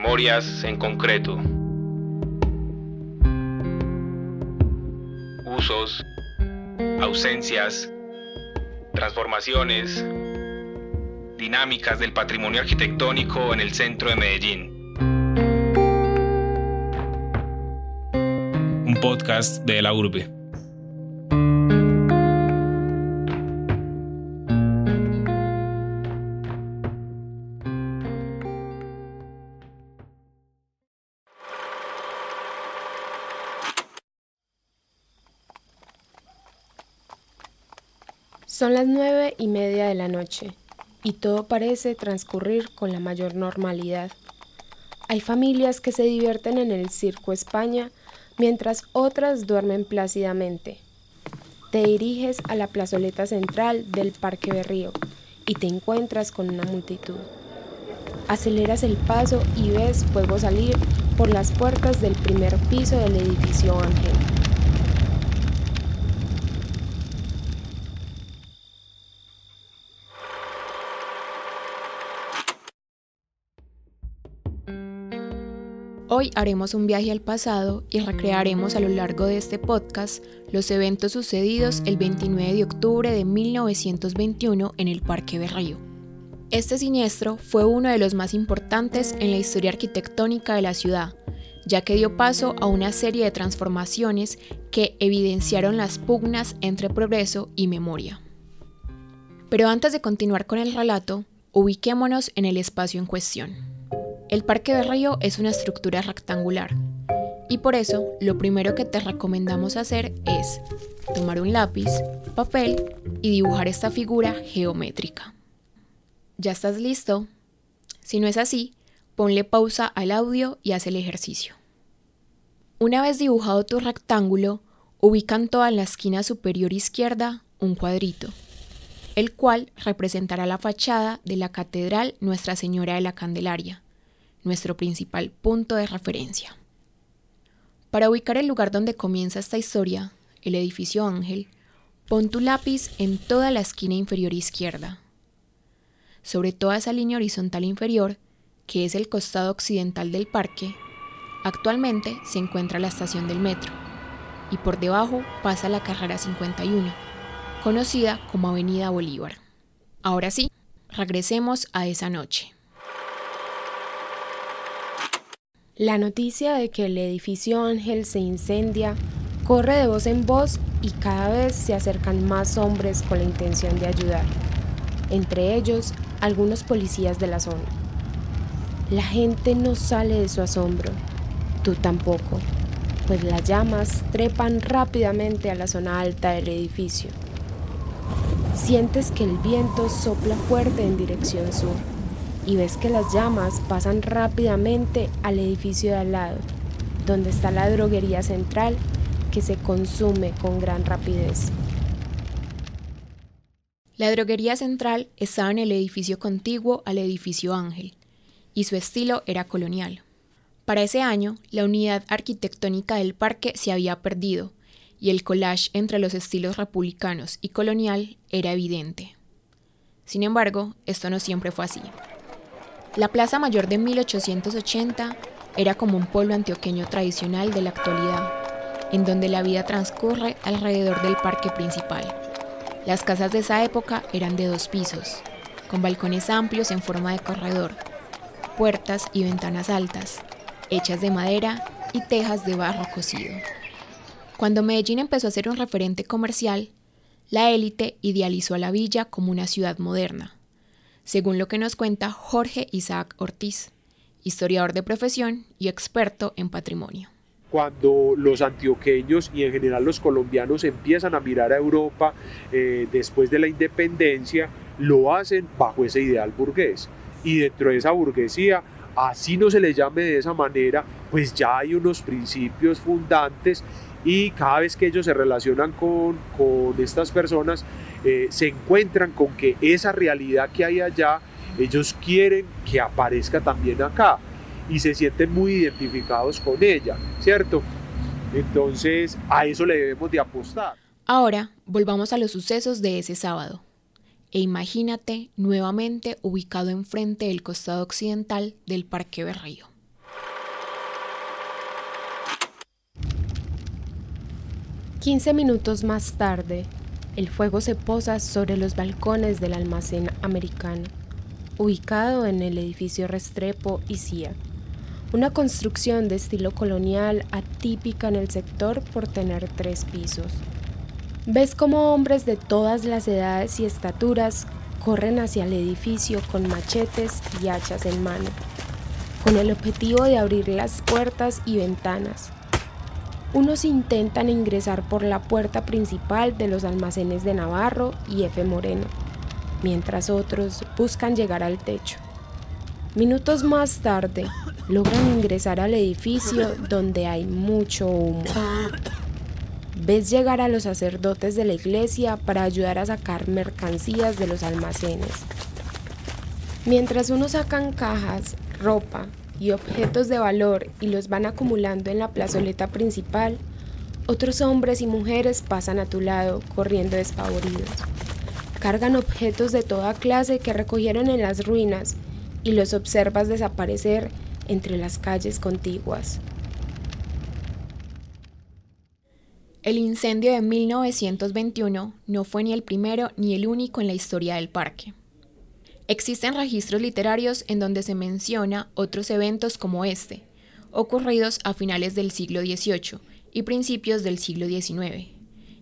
Memorias en concreto. Usos, ausencias, transformaciones, dinámicas del patrimonio arquitectónico en el centro de Medellín. Un podcast de la urbe. Son las nueve y media de la noche y todo parece transcurrir con la mayor normalidad. Hay familias que se divierten en el Circo España mientras otras duermen plácidamente. Te diriges a la plazoleta central del Parque Berrío y te encuentras con una multitud. Aceleras el paso y ves fuego salir por las puertas del primer piso del edificio Ángel. Hoy haremos un viaje al pasado y recrearemos a lo largo de este podcast los eventos sucedidos el 29 de octubre de 1921 en el Parque Berrío. Este siniestro fue uno de los más importantes en la historia arquitectónica de la ciudad, ya que dio paso a una serie de transformaciones que evidenciaron las pugnas entre progreso y memoria. Pero antes de continuar con el relato, ubiquémonos en el espacio en cuestión. El Parque de Río es una estructura rectangular y por eso lo primero que te recomendamos hacer es tomar un lápiz, papel y dibujar esta figura geométrica. ¿Ya estás listo? Si no es así, ponle pausa al audio y haz el ejercicio. Una vez dibujado tu rectángulo, ubica en toda la esquina superior izquierda un cuadrito, el cual representará la fachada de la Catedral Nuestra Señora de la Candelaria nuestro principal punto de referencia. Para ubicar el lugar donde comienza esta historia, el edificio Ángel, pon tu lápiz en toda la esquina inferior izquierda. Sobre toda esa línea horizontal inferior, que es el costado occidental del parque, actualmente se encuentra la estación del metro, y por debajo pasa la carrera 51, conocida como Avenida Bolívar. Ahora sí, regresemos a esa noche. La noticia de que el edificio Ángel se incendia corre de voz en voz y cada vez se acercan más hombres con la intención de ayudar, entre ellos algunos policías de la zona. La gente no sale de su asombro, tú tampoco, pues las llamas trepan rápidamente a la zona alta del edificio. Sientes que el viento sopla fuerte en dirección sur y ves que las llamas pasan rápidamente al edificio de al lado, donde está la droguería central que se consume con gran rapidez. La droguería central estaba en el edificio contiguo al edificio Ángel, y su estilo era colonial. Para ese año, la unidad arquitectónica del parque se había perdido, y el collage entre los estilos republicanos y colonial era evidente. Sin embargo, esto no siempre fue así. La Plaza Mayor de 1880 era como un pueblo antioqueño tradicional de la actualidad, en donde la vida transcurre alrededor del parque principal. Las casas de esa época eran de dos pisos, con balcones amplios en forma de corredor, puertas y ventanas altas, hechas de madera y tejas de barro cocido. Cuando Medellín empezó a ser un referente comercial, la élite idealizó a la villa como una ciudad moderna, según lo que nos cuenta Jorge Isaac Ortiz, historiador de profesión y experto en patrimonio. Cuando los antioqueños y en general los colombianos empiezan a mirar a Europa eh, después de la independencia, lo hacen bajo ese ideal burgués. Y dentro de esa burguesía, así no se le llame de esa manera, pues ya hay unos principios fundantes y cada vez que ellos se relacionan con, con estas personas, eh, se encuentran con que esa realidad que hay allá, ellos quieren que aparezca también acá y se sienten muy identificados con ella, ¿cierto? Entonces a eso le debemos de apostar. Ahora volvamos a los sucesos de ese sábado e imagínate nuevamente ubicado enfrente del costado occidental del Parque Berrío. Quince minutos más tarde, el fuego se posa sobre los balcones del almacén americano, ubicado en el edificio Restrepo y CIA, una construcción de estilo colonial atípica en el sector por tener tres pisos. Ves como hombres de todas las edades y estaturas corren hacia el edificio con machetes y hachas en mano, con el objetivo de abrir las puertas y ventanas unos intentan ingresar por la puerta principal de los almacenes de Navarro y F. Moreno, mientras otros buscan llegar al techo. Minutos más tarde, logran ingresar al edificio donde hay mucho humo. Ves llegar a los sacerdotes de la iglesia para ayudar a sacar mercancías de los almacenes. Mientras unos sacan cajas, ropa, y objetos de valor y los van acumulando en la plazoleta principal, otros hombres y mujeres pasan a tu lado corriendo despavoridos. Cargan objetos de toda clase que recogieron en las ruinas y los observas desaparecer entre las calles contiguas. El incendio de 1921 no fue ni el primero ni el único en la historia del parque. Existen registros literarios en donde se menciona otros eventos como este, ocurridos a finales del siglo XVIII y principios del siglo XIX,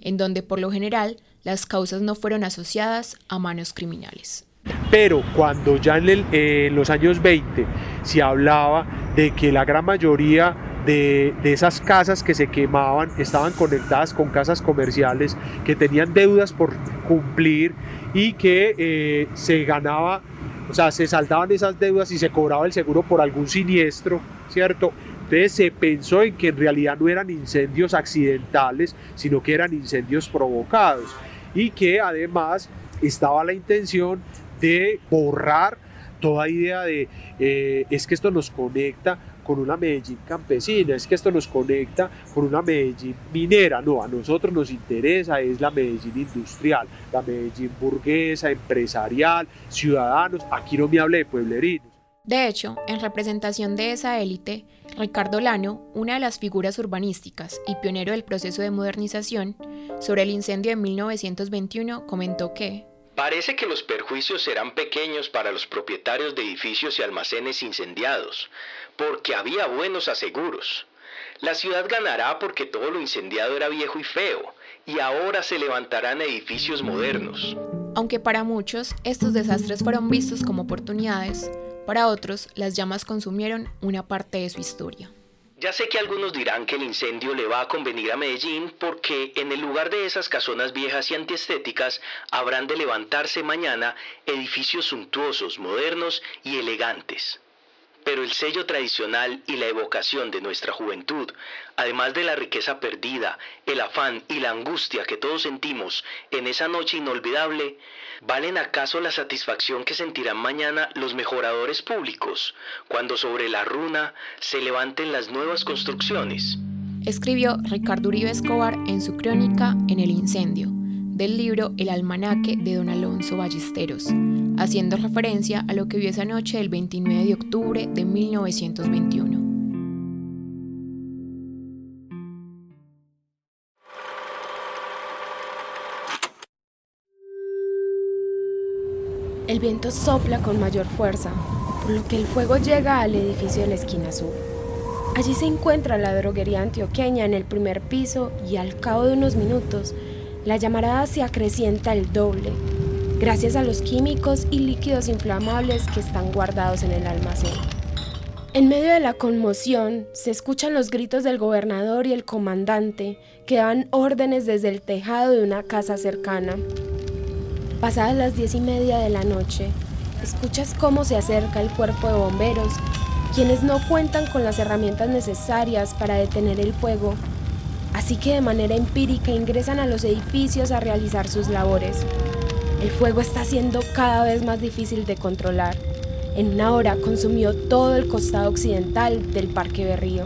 en donde por lo general las causas no fueron asociadas a manos criminales. Pero cuando ya en, los años 20 se hablaba de que la gran mayoría de, esas casas que se quemaban estaban conectadas con casas comerciales que tenían deudas por cumplir y que eh, se ganaba, o sea, se saltaban esas deudas y se cobraba el seguro por algún siniestro, ¿cierto? Entonces se pensó en que en realidad no eran incendios accidentales, sino que eran incendios provocados y que además estaba la intención de borrar toda idea de eh, es que esto nos conecta con una Medellín campesina, es que esto nos conecta con una Medellín minera, no, a nosotros nos interesa es la Medellín industrial, la Medellín burguesa, empresarial, ciudadanos, aquí no me hable de pueblerinos. De hecho, en representación de esa élite, Ricardo Lano, una de las figuras urbanísticas y pionero del proceso de modernización, sobre el incendio de 1921 comentó que Parece que los perjuicios serán pequeños para los propietarios de edificios y almacenes incendiados, porque había buenos aseguros. La ciudad ganará porque todo lo incendiado era viejo y feo, y ahora se levantarán edificios modernos. Aunque para muchos estos desastres fueron vistos como oportunidades, para otros las llamas consumieron una parte de su historia. Ya sé que algunos dirán que el incendio le va a convenir a Medellín porque en el lugar de esas casonas viejas y antiestéticas habrán de levantarse mañana edificios suntuosos, modernos y elegantes. Pero el sello tradicional y la evocación de nuestra juventud, además de la riqueza perdida, el afán y la angustia que todos sentimos en esa noche inolvidable, ¿valen acaso la satisfacción que sentirán mañana los mejoradores públicos cuando sobre la runa se levanten las nuevas construcciones? Escribió Ricardo Uribe Escobar en su crónica En el incendio, del libro El almanaque de don Alonso Ballesteros haciendo referencia a lo que vio esa noche del 29 de octubre de 1921. El viento sopla con mayor fuerza, por lo que el fuego llega al edificio de la esquina sur. Allí se encuentra la droguería antioqueña en el primer piso y al cabo de unos minutos, la llamarada se acrecienta el doble, gracias a los químicos y líquidos inflamables que están guardados en el almacén. En medio de la conmoción se escuchan los gritos del gobernador y el comandante que dan órdenes desde el tejado de una casa cercana. Pasadas las diez y media de la noche, escuchas cómo se acerca el cuerpo de bomberos, quienes no cuentan con las herramientas necesarias para detener el fuego, así que de manera empírica ingresan a los edificios a realizar sus labores. El fuego está siendo cada vez más difícil de controlar. En una hora consumió todo el costado occidental del Parque Berrío.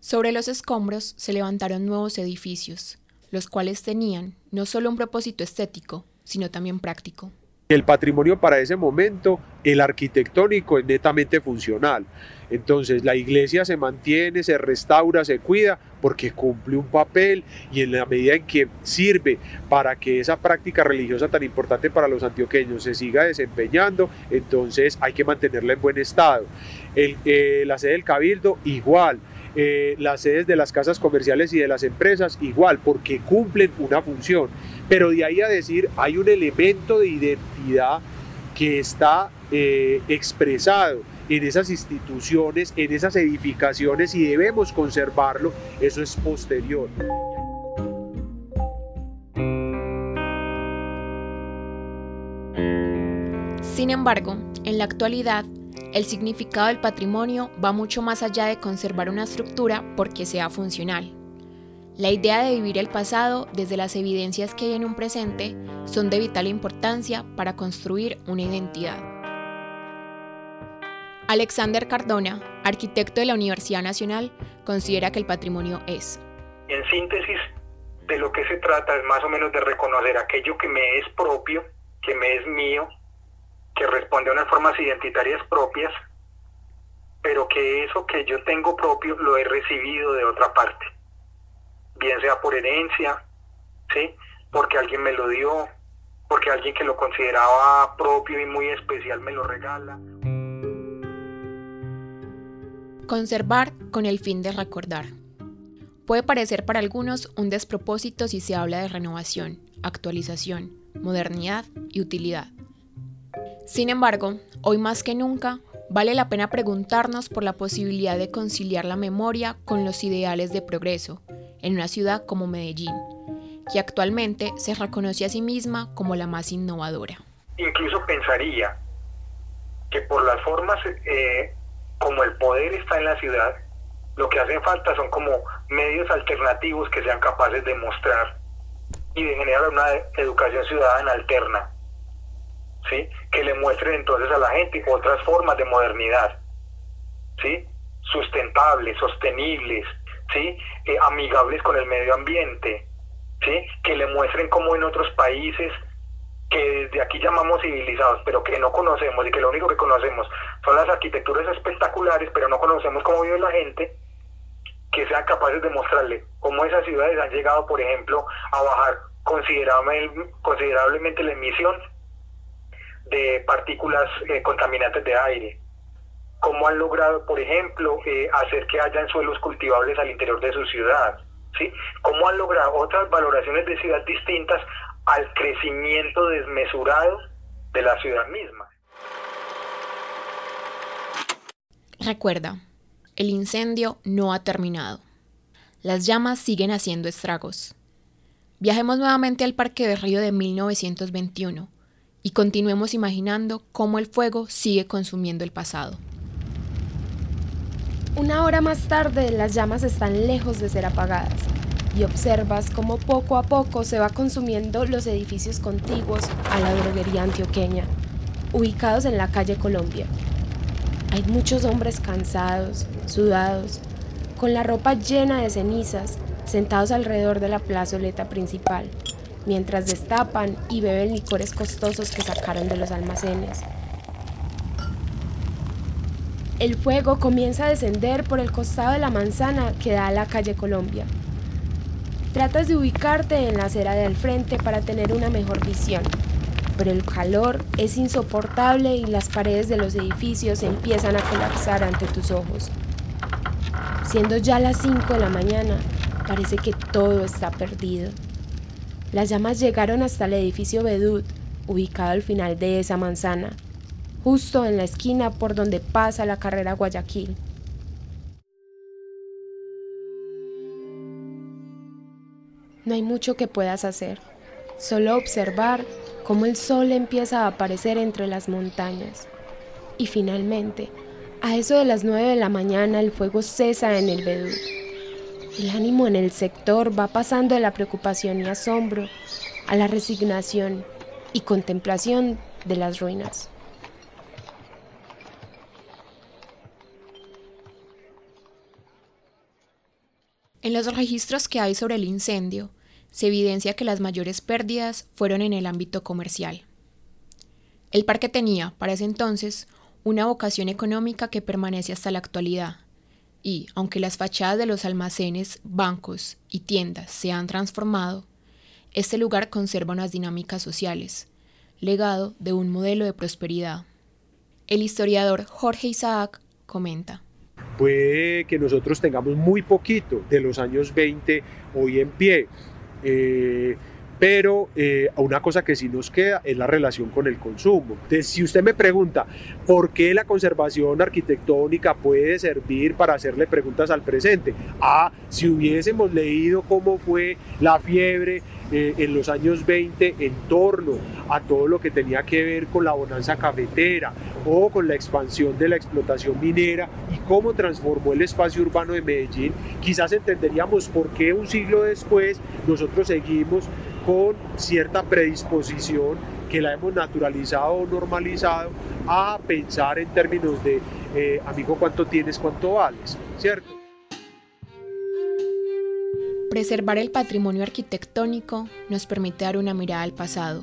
Sobre los escombros se levantaron nuevos edificios, los cuales tenían no solo un propósito estético, sino también práctico. El patrimonio para ese momento, el arquitectónico es netamente funcional. Entonces la iglesia se mantiene, se restaura, se cuida porque cumple un papel y en la medida en que sirve para que esa práctica religiosa tan importante para los antioqueños se siga desempeñando, entonces hay que mantenerla en buen estado. Eh, la sede del cabildo igual. Eh, las sedes de las casas comerciales y de las empresas igual, porque cumplen una función. Pero de ahí a decir, hay un elemento de identidad que está eh, expresado en esas instituciones, en esas edificaciones y debemos conservarlo, eso es posterior. Sin embargo, en la actualidad, el significado del patrimonio va mucho más allá de conservar una estructura porque sea funcional. La idea de vivir el pasado desde las evidencias que hay en un presente son de vital importancia para construir una identidad. Alexander Cardona, arquitecto de la Universidad Nacional, considera que el patrimonio es. En síntesis, de lo que se trata es más o menos de reconocer aquello que me es propio, que me es mío, que responde a unas formas identitarias propias, pero que eso que yo tengo propio lo he recibido de otra parte, bien sea por herencia, ¿sí? porque alguien me lo dio, porque alguien que lo consideraba propio y muy especial me lo regala. Conservar con el fin de recordar. Puede parecer para algunos un despropósito si se habla de renovación, actualización, modernidad y utilidad. Sin embargo, hoy más que nunca, vale la pena preguntarnos por la posibilidad de conciliar la memoria con los ideales de progreso en una ciudad como Medellín, que actualmente se reconoce a sí misma como la más innovadora. Incluso pensaría que por las formas eh, como el poder está en la ciudad, lo que hacen falta son como medios alternativos que sean capaces de mostrar y de generar una educación ciudadana alterna ¿sí? que le muestren entonces a la gente otras formas de modernidad, ¿sí? sustentables, sostenibles, ¿sí? Eh, amigables con el medio ambiente, ¿sí? que le muestren cómo en otros países que desde aquí llamamos civilizados, pero que no conocemos y que lo único que conocemos son las arquitecturas espectaculares, pero no conocemos cómo vive la gente, que sean capaces de mostrarle cómo esas ciudades han llegado, por ejemplo, a bajar considerablemente la emisión de partículas eh, contaminantes de aire. Cómo han logrado, por ejemplo, eh, hacer que hayan suelos cultivables al interior de su ciudad. ¿sí? Cómo han logrado otras valoraciones de ciudad distintas al crecimiento desmesurado de la ciudad misma. Recuerda, el incendio no ha terminado. Las llamas siguen haciendo estragos. Viajemos nuevamente al Parque de Río de 1921 y continuemos imaginando cómo el fuego sigue consumiendo el pasado. Una hora más tarde las llamas están lejos de ser apagadas y observas cómo poco a poco se va consumiendo los edificios contiguos a la droguería antioqueña, ubicados en la calle Colombia. Hay muchos hombres cansados, sudados, con la ropa llena de cenizas, sentados alrededor de la plazoleta principal mientras destapan y beben licores costosos que sacaron de los almacenes. El fuego comienza a descender por el costado de la manzana que da a la calle Colombia. Tratas de ubicarte en la acera del frente para tener una mejor visión, pero el calor es insoportable y las paredes de los edificios empiezan a colapsar ante tus ojos. Siendo ya las 5 de la mañana, parece que todo está perdido. Las llamas llegaron hasta el edificio Bedut, ubicado al final de esa manzana, justo en la esquina por donde pasa la carrera Guayaquil. No hay mucho que puedas hacer, solo observar cómo el sol empieza a aparecer entre las montañas. Y finalmente, a eso de las 9 de la mañana el fuego cesa en el Bedut. El ánimo en el sector va pasando de la preocupación y asombro a la resignación y contemplación de las ruinas. En los registros que hay sobre el incendio, se evidencia que las mayores pérdidas fueron en el ámbito comercial. El parque tenía, para ese entonces, una vocación económica que permanece hasta la actualidad. Y, aunque las fachadas de los almacenes, bancos y tiendas se han transformado, este lugar conserva unas dinámicas sociales, legado de un modelo de prosperidad. El historiador Jorge Isaac comenta. Puede que nosotros tengamos muy poquito de los años 20 hoy en pie. Eh, pero eh, una cosa que sí nos queda es la relación con el consumo. Entonces, si usted me pregunta por qué la conservación arquitectónica puede servir para hacerle preguntas al presente, ah, si hubiésemos leído cómo fue la fiebre eh, en los años 20 en torno a todo lo que tenía que ver con la bonanza cafetera o con la expansión de la explotación minera y cómo transformó el espacio urbano de Medellín, quizás entenderíamos por qué un siglo después nosotros seguimos con cierta predisposición que la hemos naturalizado o normalizado a pensar en términos de, eh, amigo, ¿cuánto tienes, cuánto vales? ¿Cierto? Preservar el patrimonio arquitectónico nos permite dar una mirada al pasado,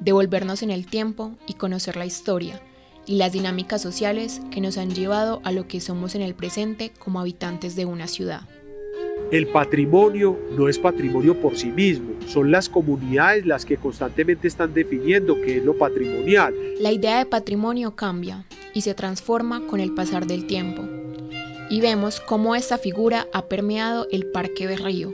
devolvernos en el tiempo y conocer la historia y las dinámicas sociales que nos han llevado a lo que somos en el presente como habitantes de una ciudad. El patrimonio no es patrimonio por sí mismo, son las comunidades las que constantemente están definiendo qué es lo patrimonial. La idea de patrimonio cambia y se transforma con el pasar del tiempo. Y vemos cómo esta figura ha permeado el Parque Berrío,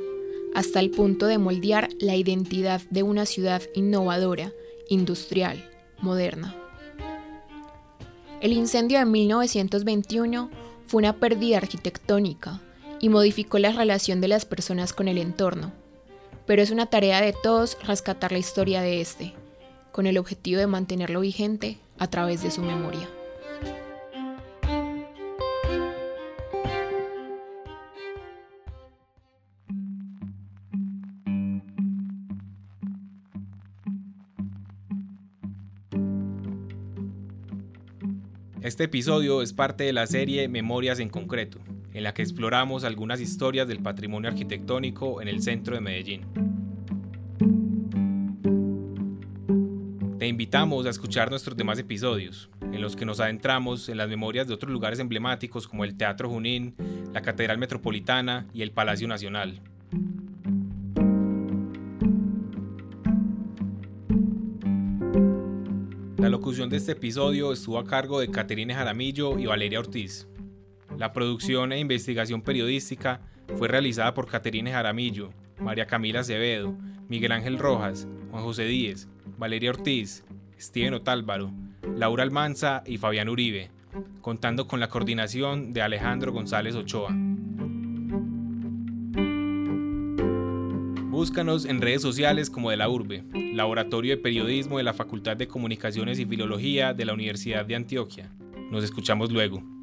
hasta el punto de moldear la identidad de una ciudad innovadora, industrial, moderna. El incendio de 1921 fue una pérdida arquitectónica, y modificó la relación de las personas con el entorno. Pero es una tarea de todos rescatar la historia de este, con el objetivo de mantenerlo vigente a través de su memoria. Este episodio es parte de la serie Memorias en Concreto, en la que exploramos algunas historias del patrimonio arquitectónico en el centro de Medellín. Te invitamos a escuchar nuestros demás episodios, en los que nos adentramos en las memorias de otros lugares emblemáticos como el Teatro Junín, la Catedral Metropolitana y el Palacio Nacional. La locución de este episodio estuvo a cargo de Caterine Jaramillo y Valeria Ortiz. La producción e investigación periodística fue realizada por Caterine Jaramillo, María Camila Acevedo, Miguel Ángel Rojas, Juan José Díez, Valeria Ortiz, Steven Otálvaro, Laura Almanza y Fabián Uribe, contando con la coordinación de Alejandro González Ochoa. Búscanos en redes sociales como de la Urbe, Laboratorio de Periodismo de la Facultad de Comunicaciones y Filología de la Universidad de Antioquia. Nos escuchamos luego.